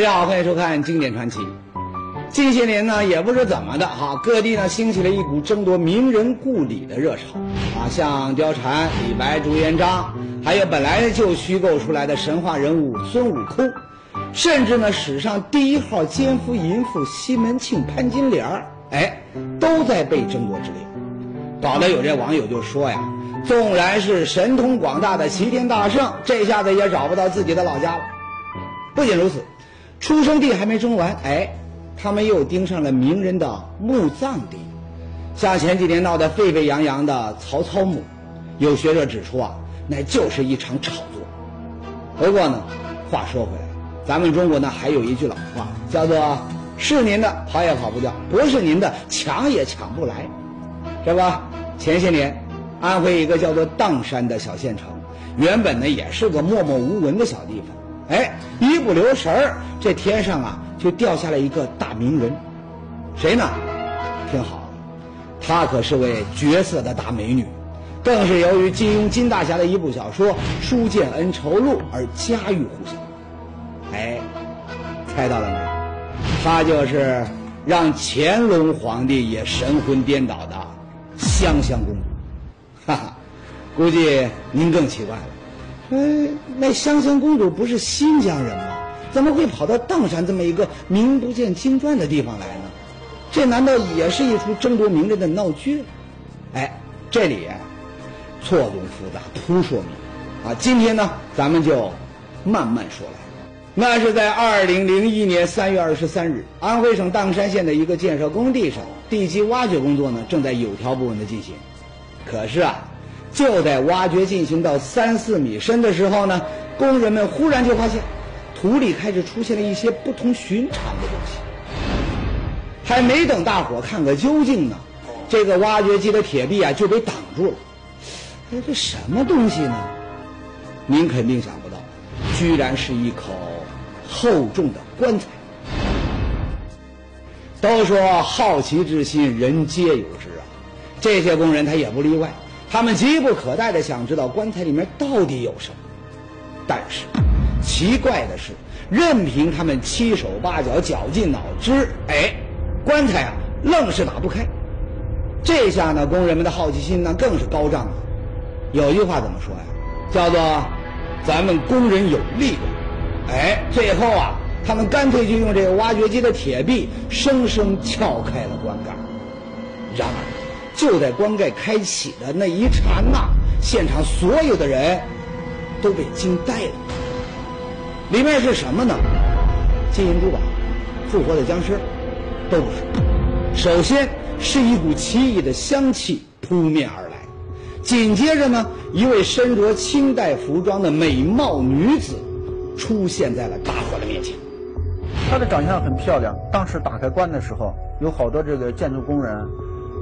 大家好，欢迎收看《经典传奇》。近些年呢，也不知怎么的哈，各地呢兴起了一股争夺名人故里的热潮啊，像貂蝉、李白、朱元璋，还有本来就虚构出来的神话人物孙悟空，甚至呢史上第一号奸夫淫妇西门庆、潘金莲儿，哎，都在被争夺之列。搞得有这网友就说呀，纵然是神通广大的齐天大圣，这下子也找不到自己的老家了。不仅如此，出生地还没争完，哎，他们又盯上了名人的墓葬地，像前几年闹得沸沸扬扬的曹操墓，有学者指出啊，那就是一场炒作。不过呢，话说回来，咱们中国呢还有一句老话，叫做“是您的跑也跑不掉，不是您的抢也抢不来”，是吧？前些年，安徽一个叫做砀山的小县城，原本呢也是个默默无闻的小地方。哎，一不留神儿，这天上啊就掉下来一个大名人，谁呢？听好，她可是位绝色的大美女，更是由于金庸金大侠的一部小说《书剑恩仇录》而家喻户晓。哎，猜到了没？她就是让乾隆皇帝也神魂颠倒的香香公主。哈哈，估计您更奇怪。哎，那香香公主不是新疆人吗？怎么会跑到砀山这么一个名不见经传的地方来呢？这难道也是一出争夺名人的闹剧？哎，这里错综复杂，扑朔迷离啊！今天呢，咱们就慢慢说来。那是在二零零一年三月二十三日，安徽省砀山县的一个建设工地上，地基挖掘工作呢正在有条不紊的进行。可是啊。就在挖掘进行到三四米深的时候呢，工人们忽然就发现，土里开始出现了一些不同寻常的东西。还没等大伙看个究竟呢，这个挖掘机的铁臂啊就被挡住了。哎，这什么东西呢？您肯定想不到，居然是一口厚重的棺材。都说好奇之心，人皆有之啊，这些工人他也不例外。他们急不可待的想知道棺材里面到底有什么，但是奇怪的是，任凭他们七手八脚绞尽脑汁，哎，棺材啊愣是打不开。这下呢，工人们的好奇心呢更是高涨了。有句话怎么说呀？叫做“咱们工人有力量”。哎，最后啊，他们干脆就用这个挖掘机的铁臂生生撬开了棺盖。然而。就在棺盖开启的那一刹那，现场所有的人都被惊呆了。里面是什么呢？金银珠宝、复活的僵尸，都不是。首先是一股奇异的香气扑面而来，紧接着呢，一位身着清代服装的美貌女子出现在了大伙的面前。她的长相很漂亮，当时打开棺的时候，有好多这个建筑工人。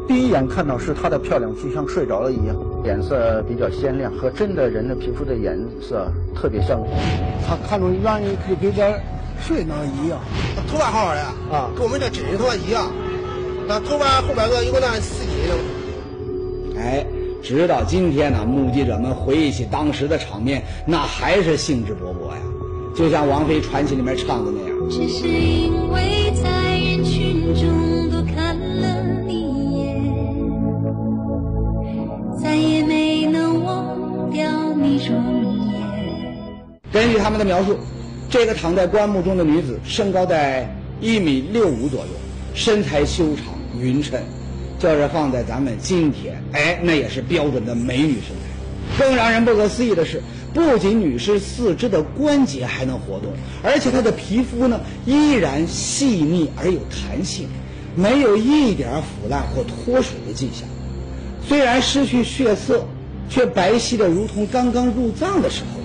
第一眼看到是她的漂亮，就像睡着了一样，脸色比较鲜亮，和真的人的皮肤的颜色特别相同。他看着远就跟这睡那一样，头发好好的啊，跟我们这真人头发一样。那头发后边个有个那丝巾。哎，直到今天呢，目击者们回忆起当时的场面，那还是兴致勃勃呀，就像王菲传奇里面唱的那样。只是因为在根据他们的描述，这个躺在棺木中的女子身高在一米六五左右，身材修长匀称，就是放在咱们今天，哎，那也是标准的美女身材。更让人不可思议的是，不仅女士四肢的关节还能活动，而且她的皮肤呢依然细腻而有弹性，没有一点腐烂或脱水的迹象。虽然失去血色。却白皙的如同刚刚入葬的时候。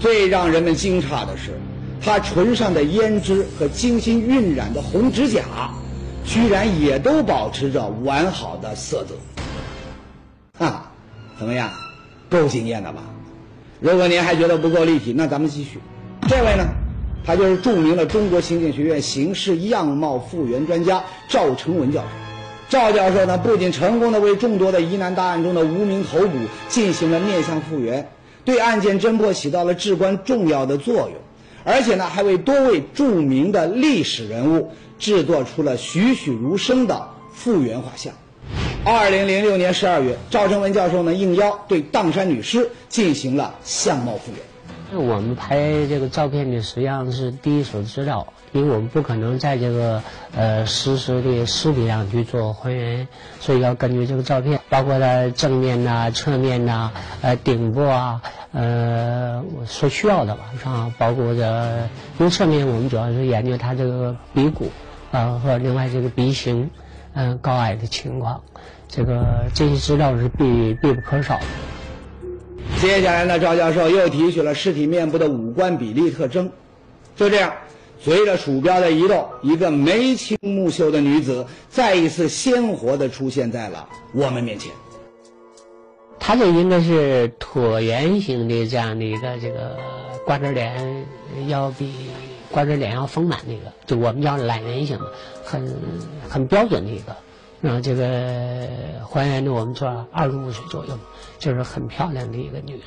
最让人们惊诧的是，她唇上的胭脂和精心晕染的红指甲，居然也都保持着完好的色泽。哈，怎么样，够惊艳的吧？如果您还觉得不够立体，那咱们继续。这位呢，他就是著名的中国刑警学院刑事样貌复原专家赵成文教授。赵教授呢，不仅成功的为众多的疑难大案中的无名头骨进行了面相复原，对案件侦破起到了至关重要的作用，而且呢，还为多位著名的历史人物制作出了栩栩如生的复原画像。二零零六年十二月，赵成文教授呢应邀对砀山女尸进行了相貌复原。我们拍这个照片呢，实际上是第一手资料，因为我们不可能在这个呃实时的尸体上去做还原，所以要根据这个照片，包括它正面呐、侧面呐、呃顶部啊，呃所需要的吧，是吧，包括这因为侧面我们主要是研究它这个鼻骨啊和另外这个鼻形，嗯高矮的情况，这个这些资料是必必不可少的。接下来呢，赵教授又提取了尸体面部的五官比例特征。就这样，随着鼠标的移动，一个眉清目秀的女子再一次鲜活地出现在了我们面前。她这应该是椭圆形的这样的一个这个瓜子脸，要比瓜子脸要丰满的一个，就我们叫懒圆形，很很标准的一个。然后这个还原的我们说二十五岁左右，就是很漂亮的一个女人。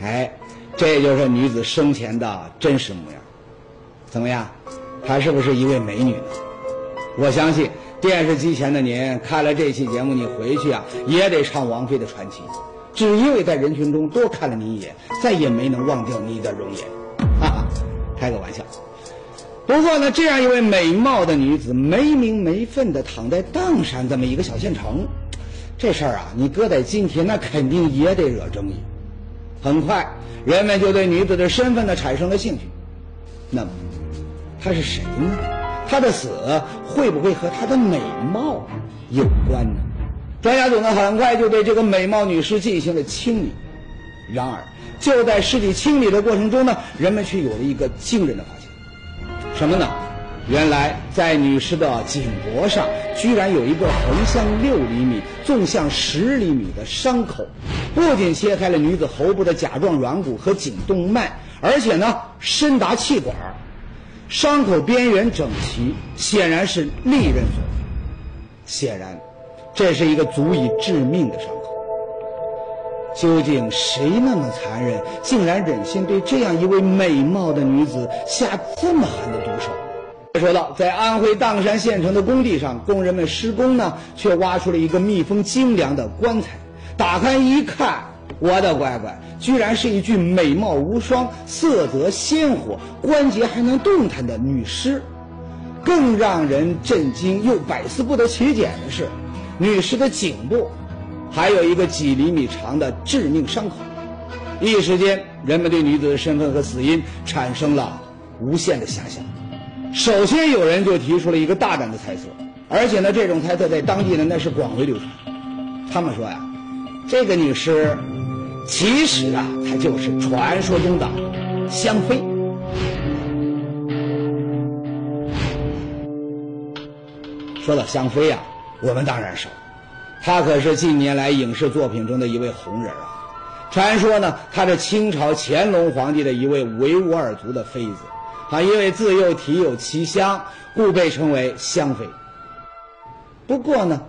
哎，这就是女子生前的真实模样。怎么样，她是不是一位美女呢？我相信电视机前的您看了这期节目，你回去啊也得唱王菲的传奇，只因为在人群中多看了你一眼，再也没能忘掉你的容颜。哈哈，开个玩笑。不过呢，这样一位美貌的女子没名没分的躺在砀山这么一个小县城，这事儿啊，你搁在今天那肯定也得惹争议。很快，人们就对女子的身份呢产生了兴趣。那么他，是谁呢？她的死会不会和她的美貌有关呢？专家组呢很快就对这个美貌女尸进行了清理。然而，就在尸体清理的过程中呢，人们却有了一个惊人的发现。什么呢？原来在女尸的颈脖上，居然有一个横向六厘米、纵向十厘米的伤口，不仅切开了女子喉部的甲状软骨和颈动脉，而且呢深达气管，伤口边缘整齐，显然是利刃所为。显然，这是一个足以致命的伤口。究竟谁那么残忍，竟然忍心对这样一位美貌的女子下这么狠的毒手？说到在安徽砀山县城的工地上，工人们施工呢，却挖出了一个密封精良的棺材。打开一看，我的乖乖，居然是一具美貌无双、色泽鲜活、关节还能动弹的女尸。更让人震惊又百思不得其解的是，女尸的颈部。还有一个几厘米长的致命伤口，一时间，人们对女子的身份和死因产生了无限的遐想。首先，有人就提出了一个大胆的猜测，而且呢，这种猜测在当地呢那是广为流传。他们说呀，这个女尸其实啊，她就是传说中的香妃。说到香妃呀，我们当然熟。她可是近年来影视作品中的一位红人啊！传说呢，她是清朝乾隆皇帝的一位维吾尔族的妃子，啊，因为自幼体有奇香，故被称为香妃。不过呢，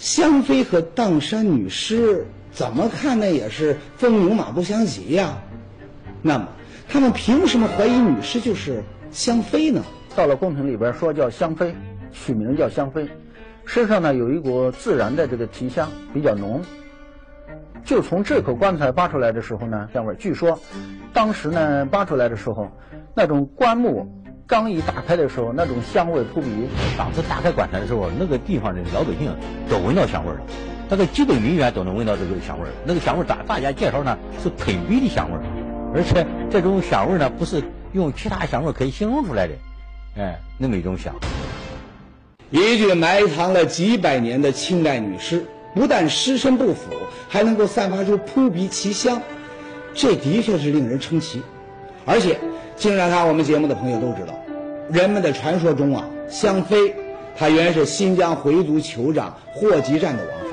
香妃和砀山女尸怎么看呢，也是风牛马不相及呀。那么，他们凭什么怀疑女尸就是香妃呢？到了宫廷里边说叫香妃，取名叫香妃。身上呢有一股自然的这个提香，比较浓。就从这口棺材扒出来的时候呢，香味据说，当时呢扒出来的时候，那种棺木刚一打开的时候，那种香味扑鼻。当时打开棺材的时候，那个地方的老百姓都闻到香味了，大概几百米远都能闻到这个香味那个香味大大家介绍呢是喷鼻的香味而且这种香味呢不是用其他香味可以形容出来的，哎，那么一种香。一具埋藏了几百年的清代女尸，不但尸身不腐，还能够散发出扑鼻奇香，这的确是令人称奇。而且，经常看我们节目的朋友都知道，人们的传说中啊，香妃她原是新疆回族酋长霍集占的王妃。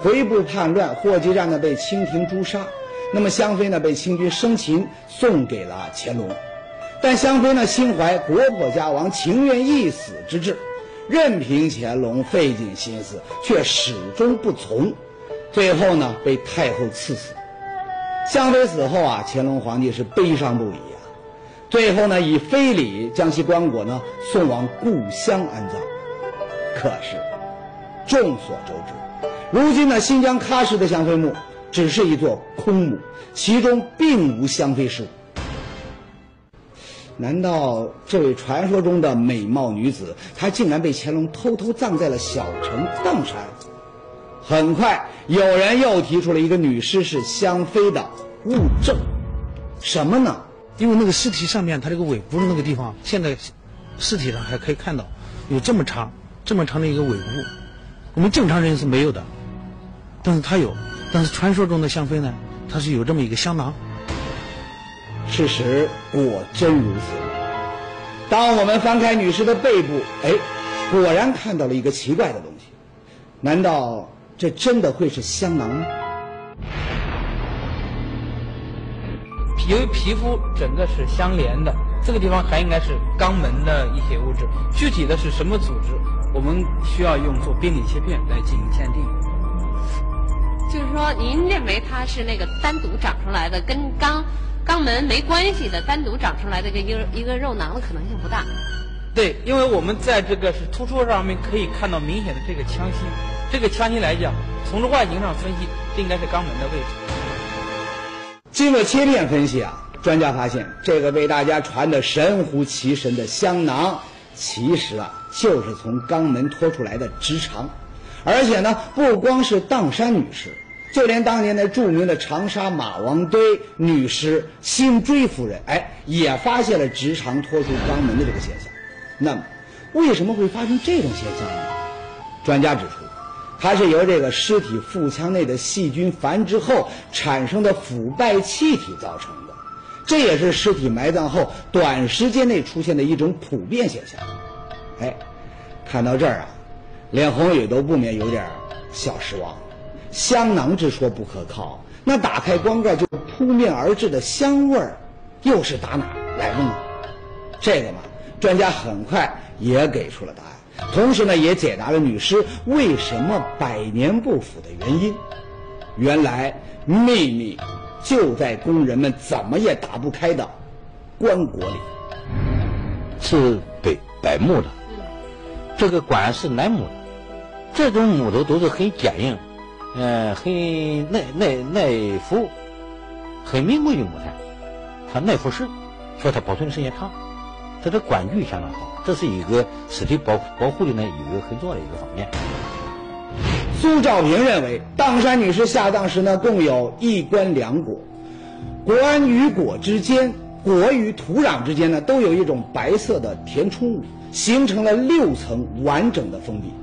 回部叛乱，霍集占呢被清廷诛杀，那么香妃呢被清军生擒，送给了乾隆。但香妃呢心怀国破家亡，情愿一死之志。任凭乾隆费尽心思，却始终不从，最后呢被太后赐死。香妃死后啊，乾隆皇帝是悲伤不已。最后呢以非礼将其棺椁呢送往故乡安葬。可是，众所周知，如今呢新疆喀什的香妃墓只是一座空墓，其中并无香妃尸骨。难道这位传说中的美貌女子，她竟然被乾隆偷偷葬在了小城砀山？很快，有人又提出了一个女尸是香妃的物证，什么呢？因为那个尸体上面，它这个尾部那个地方，现在尸体上还可以看到有这么长、这么长的一个尾部，我们正常人是没有的，但是它有。但是传说中的香妃呢，它是有这么一个香囊。事实果真如此。当我们翻开女尸的背部，哎，果然看到了一个奇怪的东西。难道这真的会是香囊吗？由于皮肤整个是相连的，这个地方还应该是肛门的一些物质。具体的是什么组织，我们需要用做病理切片来进行鉴定。就是说，您认为它是那个单独长出来的，跟肛肛门没关系的，单独长出来的一个一个肉囊的可能性不大。对，因为我们在这个是突出上面可以看到明显的这个腔隙，这个腔隙来讲，从这外形上分析，这应该是肛门的位置。经过切片分析啊，专家发现这个被大家传得神乎其神的香囊，其实啊就是从肛门拖出来的直肠，而且呢不光是砀山女尸。就连当年的著名的长沙马王堆女尸辛追夫人，哎，也发现了直肠脱出肛门的这个现象。那么，为什么会发生这种现象呢？专家指出，它是由这个尸体腹腔内的细菌繁殖后产生的腐败气体造成的。这也是尸体埋葬后短时间内出现的一种普遍现象。哎，看到这儿啊，连红宇都不免有点小失望。香囊之说不可靠，那打开棺盖就扑面而至的香味儿，又是打哪来的呢？这个嘛，专家很快也给出了答案，同时呢，也解答了女尸为什么百年不腐的原因。原来秘密就在工人们怎么也打不开的棺椁里。是北柏木的，这个棺是楠木的，这种木头都是很坚硬。呃，很耐耐耐腐，很名贵的木材，它耐腐蚀，所以它保存的时间长。它的管具相当好，这是一个尸体保保护的呢一个很重要的一个方面。苏兆平认为，砀山女士下葬时呢，共有一棺两椁，棺与椁之间，椁与土壤之间呢，都有一种白色的填充物，形成了六层完整的封闭。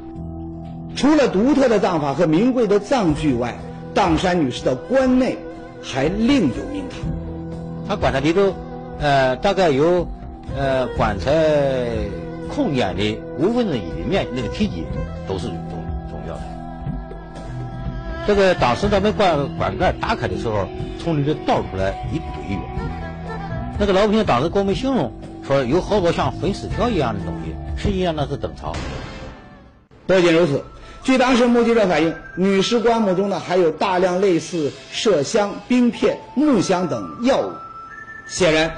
除了独特的葬法和名贵的葬具外，砀山女士的棺内还另有名堂。她棺材里头，呃，大概有，呃，棺材空间的五分之一的面那个体积都是重重要的。这个当时咱们棺棺盖打开的时候，从里头倒出来一堆药。那个老百姓当时给我们形容说，有好多像粉丝条一样的东西，实际上那是灯草。不仅如此。据当时目击者反映，女尸棺木中呢还有大量类似麝香、冰片、木香等药物。显然，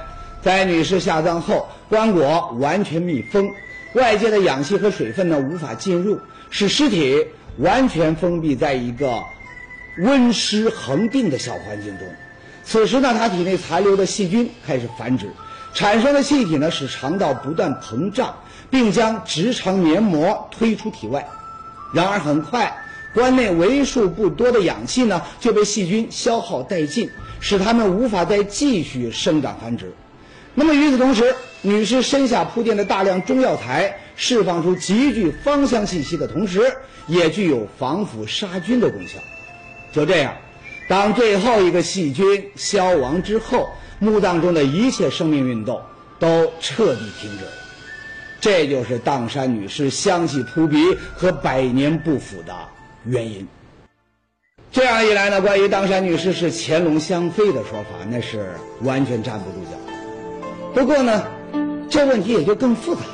在女士下葬后，棺椁完全密封，外界的氧气和水分呢无法进入，使尸体完全封闭在一个温湿恒定的小环境中。此时呢，他体内残留的细菌开始繁殖，产生的气体呢使肠道不断膨胀，并将直肠黏膜推出体外。然而很快，棺内为数不多的氧气呢就被细菌消耗殆尽，使它们无法再继续生长繁殖。那么与此同时，女尸身下铺垫的大量中药材释放出极具芳香气息的同时，也具有防腐杀菌的功效。就这样，当最后一个细菌消亡之后，墓葬中的一切生命运动都彻底停止了。这就是砀山女尸香气扑鼻和百年不腐的原因。这样一来呢，关于砀山女尸是乾隆香妃的说法，那是完全站不住脚。不过呢，这问题也就更复杂了。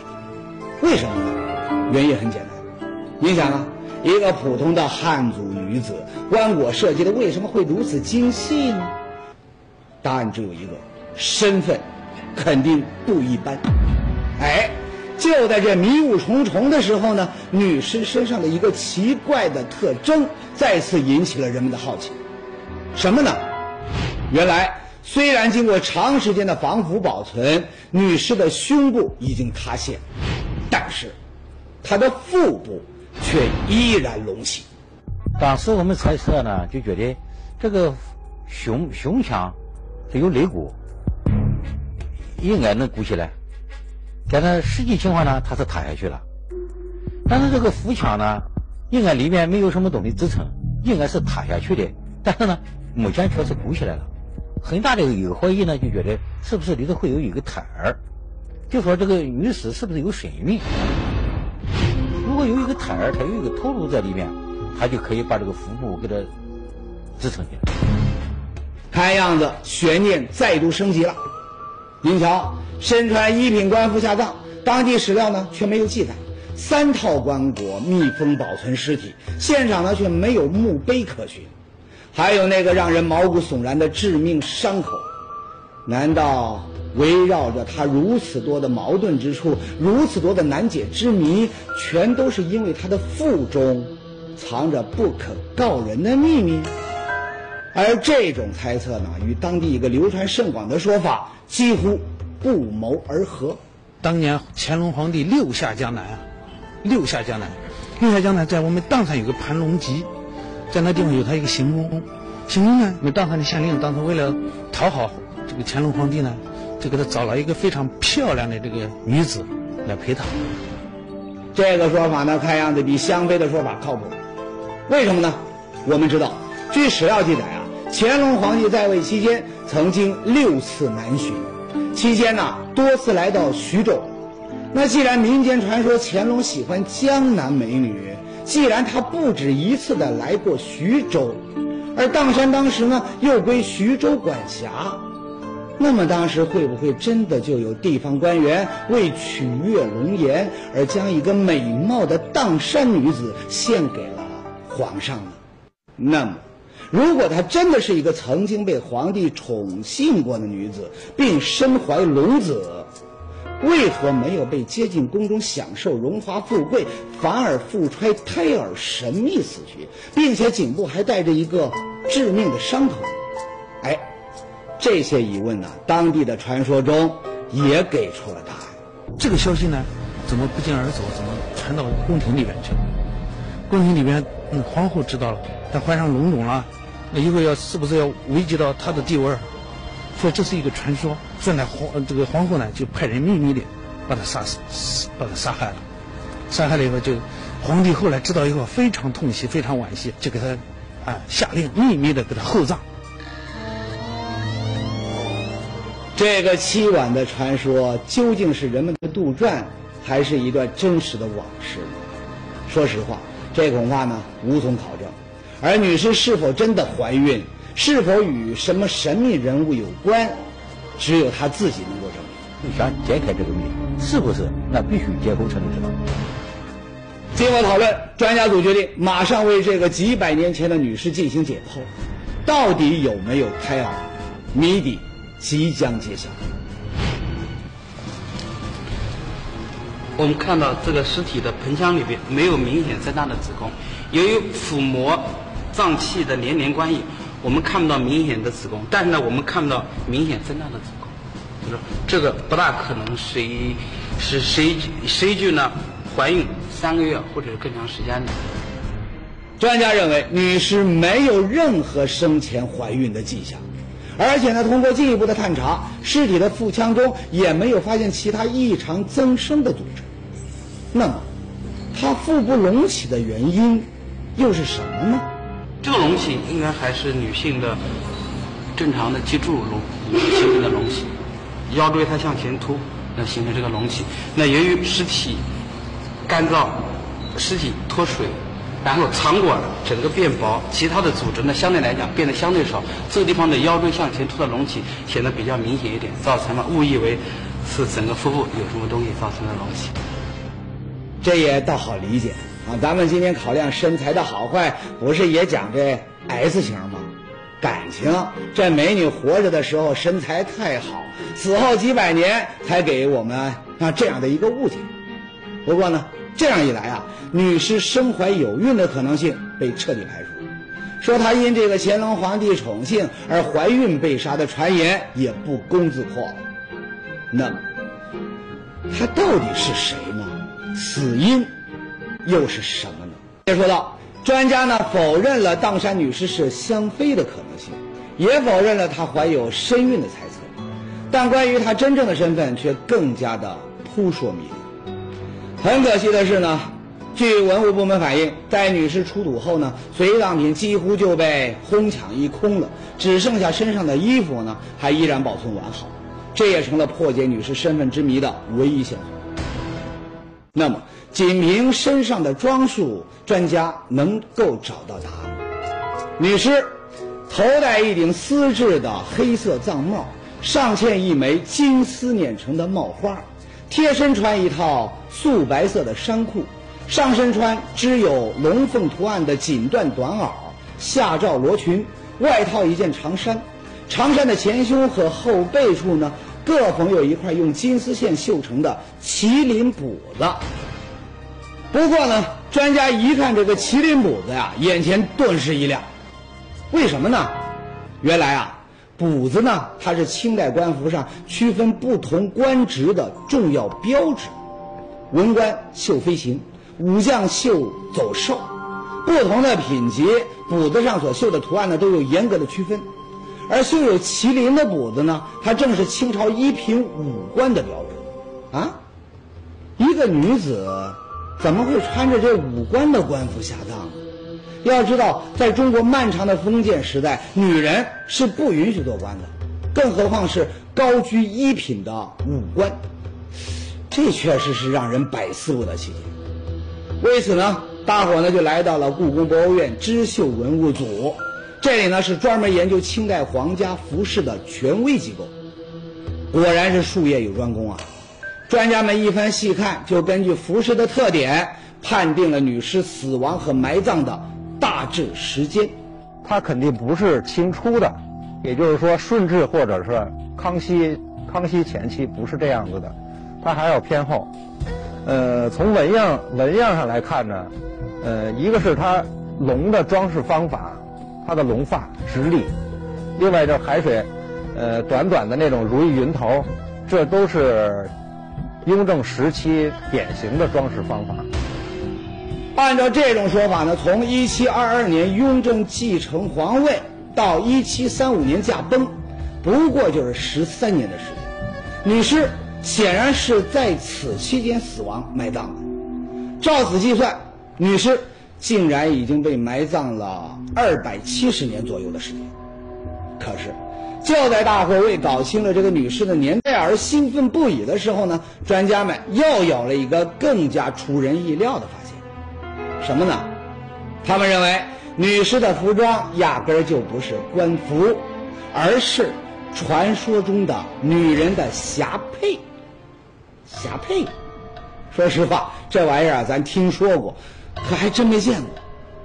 为什么呢？原因很简单。你想啊，一个普通的汉族女子，棺椁设计的为什么会如此精细呢？答案只有一个：身份肯定不一般。哎，就在这迷雾重重的时候呢，女尸身上的一个奇怪的特征再次引起了人们的好奇。什么呢？原来，虽然经过长时间的防腐保存，女尸的胸部已经塌陷，但是她的腹部却依然隆起。当时我们猜测呢，就觉得这个胸胸腔是有肋骨，应该能鼓起来。但是实际情况呢，它是塌下去了。但是这个腹腔呢，应该里面没有什么东西支撑，应该是塌下去的。但是呢，目前确实鼓起来了。很大的一个怀疑呢，就觉得是不是里头会有一个胎儿？就说这个女尸是不是有身孕？如果有一个胎儿，它有一个头颅在里面，它就可以把这个腹部给它支撑起来。看样子悬念再度升级了。您瞧，身穿一品官服下葬，当地史料呢却没有记载。三套棺椁密封保存尸体，现场呢却没有墓碑可寻，还有那个让人毛骨悚然的致命伤口。难道围绕着他如此多的矛盾之处，如此多的难解之谜，全都是因为他的腹中藏着不可告人的秘密？而这种猜测呢，与当地一个流传甚广的说法几乎不谋而合。当年乾隆皇帝六下江南啊，六下江南，六下江南在我们砀山有个盘龙集，在那地方有他一个行宫，行宫呢，我们砀山的县令当时为了讨好这个乾隆皇帝呢，就给他找了一个非常漂亮的这个女子来陪他。这个说法呢，看样子比香妃的说法靠谱。为什么呢？我们知道，据史料记载啊，乾隆皇帝在位期间曾经六次南巡，期间呢多次来到徐州。那既然民间传说乾隆喜欢江南美女，既然他不止一次的来过徐州，而砀山当时呢又归徐州管辖，那么当时会不会真的就有地方官员为取悦龙颜而将一个美貌的砀山女子献给了皇上呢？那么，如果她真的是一个曾经被皇帝宠幸过的女子，并身怀龙子，为何没有被接进宫中享受荣华富贵，反而腹揣胎儿神秘死去，并且颈部还带着一个致命的伤口？哎，这些疑问呢，当地的传说中也给出了答案。这个消息呢，怎么不胫而走？怎么传到宫廷里边去了？宫廷里边，嗯，皇后知道了，她怀上龙种了，那以后要是不是要危及到她的地位？说这是一个传说，说呢皇这个皇后呢就派人秘密的把她杀死，把她杀害了。杀害了以后，就皇帝后来知道以后非常痛惜，非常惋惜，就给他啊下令秘密的给他厚葬。这个凄婉的传说究竟是人们的杜撰，还是一段真实的往事呢？说实话，这恐怕呢无从考证。而女尸是否真的怀孕，是否与什么神秘人物有关，只有他自己能够证明。想解开这个谜，是不是？那必须解剖才能知道。经过讨论，专家组决定马上为这个几百年前的女尸进行解剖，到底有没有胎儿？谜底即将揭晓。我们看到这个尸体的盆腔里边没有明显增大的子宫，由于腹膜脏器的连连关系，我们看不到明显的子宫，但是呢，我们看不到明显增大的子宫，就是这个不大可能是一是谁谁具呢怀孕三个月或者是更长时间的。专家认为，女士没有任何生前怀孕的迹象，而且呢，通过进一步的探查，尸体的腹腔中也没有发现其他异常增生的组织。那么，她腹部隆起的原因又是什么呢？这个隆起应该还是女性的正常的脊柱隆形成的隆起，腰椎它向前凸，那形成这个隆起。那由于尸体干燥，尸体脱水，然后肠管整个变薄，其他的组织呢相对来讲变得相对少，这个地方的腰椎向前凸的隆起显得比较明显一点，造成了误以为是整个腹部有什么东西造成的隆起。这也倒好理解啊。咱们今天考量身材的好坏，不是也讲这 S 型吗？感情。这美女活着的时候身材太好，死后几百年才给我们啊这样的一个误解。不过呢，这样一来啊，女尸身怀有孕的可能性被彻底排除，说她因这个乾隆皇帝宠幸而怀孕被杀的传言也不攻自破了。那么，她到底是谁呢？死因又是什么呢？接着说到，专家呢否认了砀山女尸是香妃的可能性，也否认了她怀有身孕的猜测，但关于她真正的身份却更加的扑朔迷离。很可惜的是呢，据文物部门反映，在女尸出土后呢，随葬品几乎就被哄抢一空了，只剩下身上的衣服呢还依然保存完好，这也成了破解女尸身份之谜的唯一线索。那么，仅凭身上的装束，专家能够找到答案。女尸头戴一顶丝质的黑色藏帽，上嵌一枚金丝捻成的帽花。贴身穿一套素白色的衫裤，上身穿织有龙凤图案的锦缎短袄，下罩罗裙，外套一件长衫。长衫的前胸和后背处呢，各缝有一块用金丝线绣成的麒麟补子。不过呢，专家一看这个麒麟补子呀，眼前顿时一亮。为什么呢？原来啊。补子呢，它是清代官服上区分不同官职的重要标志。文官绣飞行，武将绣走兽，不同的品级，补子上所绣的图案呢，都有严格的区分。而绣有麒麟的补子呢，它正是清朝一品武官的标志。啊，一个女子怎么会穿着这武官的官服下葬呢？要知道，在中国漫长的封建时代，女人是不允许做官的，更何况是高居一品的武官。这确实是让人百思不得其解。为此呢，大伙呢就来到了故宫博物院织绣文物组，这里呢是专门研究清代皇家服饰的权威机构。果然是术业有专攻啊！专家们一番细看，就根据服饰的特点，判定了女尸死亡和埋葬的。大致时间，它肯定不是清初的，也就是说顺治或者是康熙，康熙前期不是这样子的，它还要偏后。呃，从纹样纹样上来看呢，呃，一个是它龙的装饰方法，它的龙发直立，另外就是海水，呃，短短的那种如意云头，这都是雍正时期典型的装饰方法。按照这种说法呢，从一七二二年雍正继承皇位到一七三五年驾崩，不过就是十三年的时间。女尸显然是在此期间死亡埋葬的。照此计算，女尸竟然已经被埋葬了二百七十年左右的时间。可是，就在大伙为搞清了这个女尸的年代而兴奋不已的时候呢，专家们又有了一个更加出人意料的发现。什么呢？他们认为女尸的服装压根儿就不是官服，而是传说中的女人的霞帔。霞帔，说实话，这玩意儿啊，咱听说过，可还真没见过。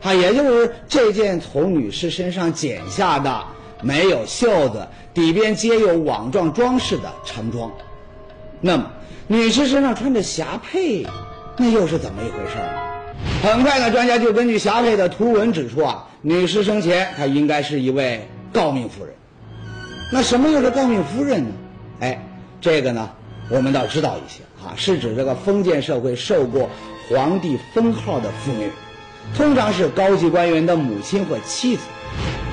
啊，也就是这件从女尸身上剪下的，没有袖子，底边皆有网状装饰的长装。那么，女尸身上穿着霞帔，那又是怎么一回事呢？很快呢，专家就根据霞帔的图文指出啊，女尸生前她应该是一位诰命夫人。那什么又是诰命夫人呢？哎，这个呢，我们倒知道一些啊，是指这个封建社会受过皇帝封号的妇女，通常是高级官员的母亲或妻子。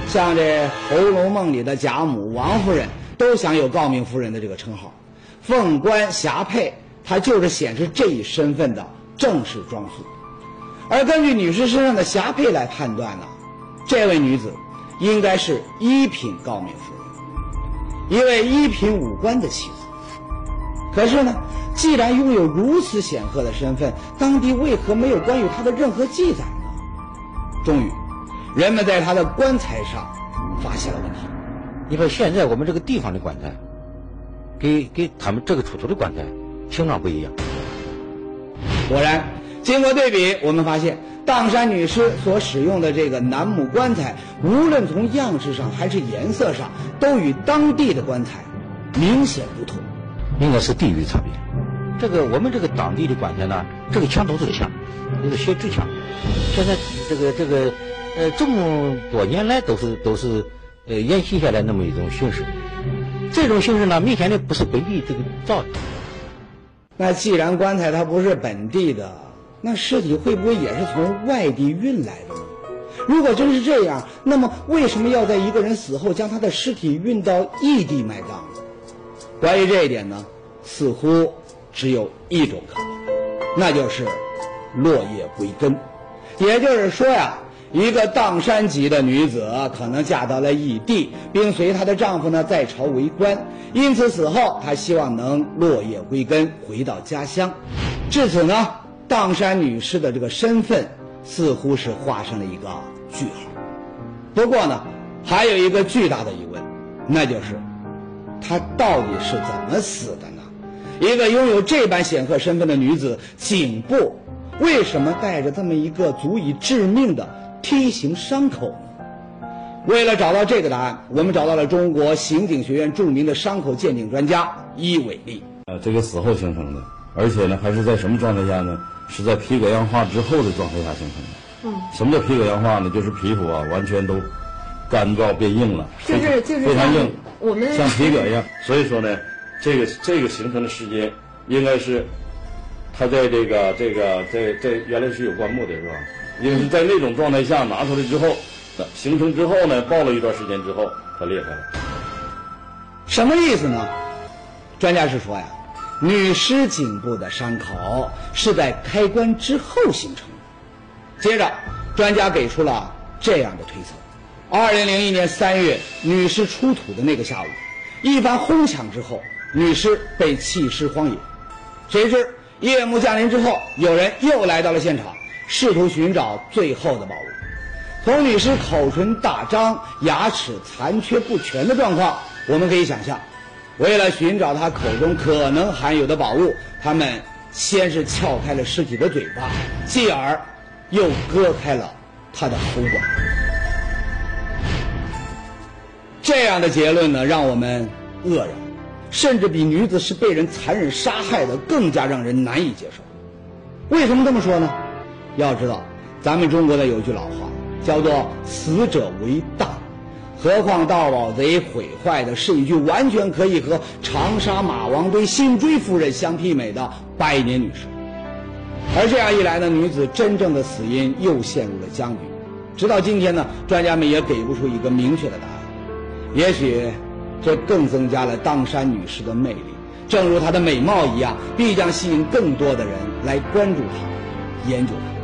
像这《红楼梦》里的贾母、王夫人，都享有诰命夫人的这个称号。凤冠霞帔，它就是显示这一身份的正式装束。而根据女士身上的霞帔来判断呢，这位女子应该是一品诰命夫人，一位一品武官的妻子。可是呢，既然拥有如此显赫的身份，当地为何没有关于她的任何记载呢？终于，人们在他的棺材上发现了问题。你说现在我们这个地方的棺材，跟跟他们这个出土的棺材形状不一样。果然。经过对比，我们发现砀山女尸所使用的这个楠木棺材，无论从样式上还是颜色上，都与当地的棺材明显不同。应该是地域差别。这个我们这个当地的棺材呢，这个墙都是墙，那个写纸墙。现在这个这个呃这么多年来都是都是呃沿袭下来那么一种形式。这种形式呢，明显的不是本地这个造的。那既然棺材它不是本地的，那尸体会不会也是从外地运来的呢？如果真是这样，那么为什么要在一个人死后将他的尸体运到异地埋葬呢？关于这一点呢，似乎只有一种可能，那就是落叶归根。也就是说呀，一个砀山籍的女子可能嫁到了异地，并随她的丈夫呢在朝为官，因此死后她希望能落叶归根，回到家乡。至此呢，砀山女士的这个身份似乎是画上了一个句号。不过呢，还有一个巨大的疑问，那就是。她到底是怎么死的呢？一个拥有这般显赫身份的女子，颈部为什么带着这么一个足以致命的梯形伤口呢？为了找到这个答案，我们找到了中国刑警学院著名的伤口鉴定专家伊伟利。呃，这个死后形成的，而且呢，还是在什么状态下呢？是在皮革氧化之后的状态下形成的。嗯。什么叫皮革氧化呢？就是皮肤啊，完全都干燥变硬了，就是就是非常硬。我们像皮革一样，所以说呢，这个这个形成的时间，应该是，它在这个这个在在原来是有棺木的是吧？因为是在那种状态下拿出来之后，形成之后呢，爆了一段时间之后，它裂开了。什么意思呢？专家是说呀，女尸颈部的伤口是在开棺之后形成的。接着，专家给出了这样的推测。二零零一年三月，女尸出土的那个下午，一番哄抢之后，女尸被弃尸荒野。谁知夜幕降临之后，有人又来到了现场，试图寻找最后的宝物。从女尸口唇大张、牙齿残缺不全的状况，我们可以想象，为了寻找她口中可能含有的宝物，他们先是撬开了尸体的嘴巴，继而又割开了她的喉管。这样的结论呢，让我们愕然，甚至比女子是被人残忍杀害的更加让人难以接受。为什么这么说呢？要知道，咱们中国的有句老话，叫做“死者为大”，何况盗宝贼毁坏的是一具完全可以和长沙马王堆辛追夫人相媲美的百年女尸。而这样一来呢，女子真正的死因又陷入了僵局。直到今天呢，专家们也给不出一个明确的答案。也许，这更增加了当山女士的魅力。正如她的美貌一样，必将吸引更多的人来关注她、研究她。